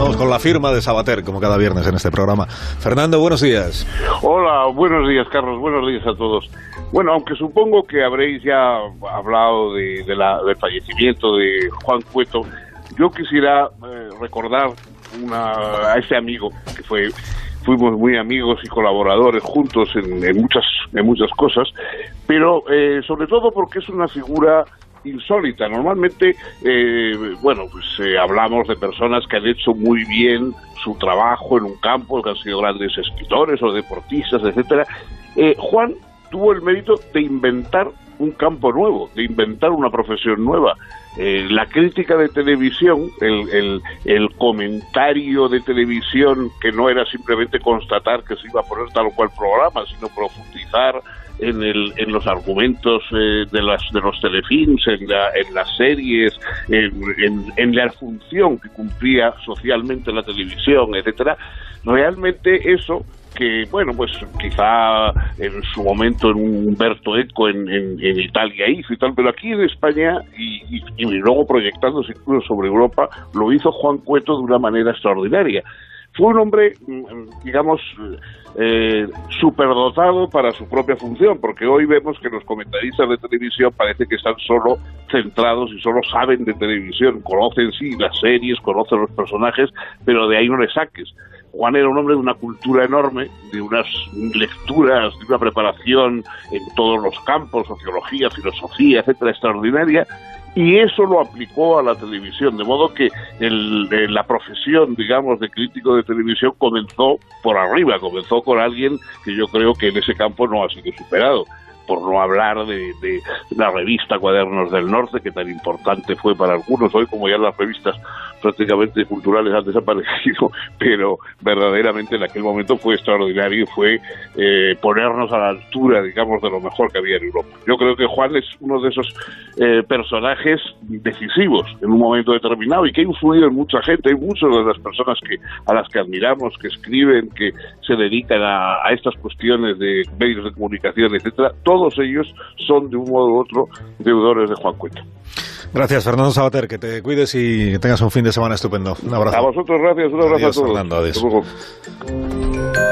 Con la firma de Sabater, como cada viernes en este programa. Fernando, buenos días. Hola, buenos días, Carlos. Buenos días a todos. Bueno, aunque supongo que habréis ya hablado de, la, del fallecimiento de Juan Cueto, yo quisiera eh, recordar una, a ese amigo que fue fuimos muy amigos y colaboradores juntos en, muchas en muchas cosas, pero eh, sobre todo porque es una figura insólita. Normalmente, eh, bueno, pues eh, hablamos de personas que han hecho muy bien su trabajo en un campo, que han sido grandes escritores o deportistas, etcétera. Eh, Juan tuvo el mérito de inventar un campo nuevo, de inventar una profesión nueva. la crítica de televisión, el, el, comentario de televisión, que no era simplemente constatar que se iba a poner tal o cual programa, sino profundizar en, el, en los argumentos eh, de, las, de los telefilms, en, la, en las series, en, en, la función que cumplía socialmente la televisión, etcétera, realmente eso que, bueno, pues quizá en su momento en Humberto Eco en, en, Italia hizo y tal, pero aquí en España y, y, y luego proyectándose incluso sobre Europa, lo hizo Juan Cueto de una manera extraordinaria. Fue un hombre, mm, digamos, eh, superdotado para su propia función, porque hoy vemos que los comentaristas de televisión parece que están solo centrados y solo saben de televisión, conocen sí las series, conocen los personajes, pero de ahí no le saques. Juan era un hombre de una cultura enorme, de unas lecturas, de una preparación en todos los campos, sociología, filosofía, etcétera, extraordinaria, y eso lo aplicó a la televisión, de modo que el, la profesión, digamos, de crítico de televisión comenzó por arriba, comenzó con alguien que yo creo que en ese campo no ha sido superado por no hablar de, de, la revista Cuadernos del Norte, que tan importante fue para algunos, hoy como ya las revistas prácticamente culturales han desaparecido, pero verdaderamente en aquel momento fue extraordinario y fue eh, ponernos a la altura, digamos, de lo mejor que había en Europa. Yo creo que Juan es uno de esos eh, personajes decisivos en un momento determinado y que ha influido en mucha gente. Hay muchas de las personas que a las que admiramos, que escriben, que se dedican a, a estas cuestiones de medios de comunicación, etcétera. Todos ellos son de un modo u otro deudores de Juan Cueto. Gracias, Fernando Sabater. Que te cuides y que tengas un fin de semana estupendo. Un abrazo. A vosotros, gracias. Un abrazo adiós, a todos. Fernando, adiós.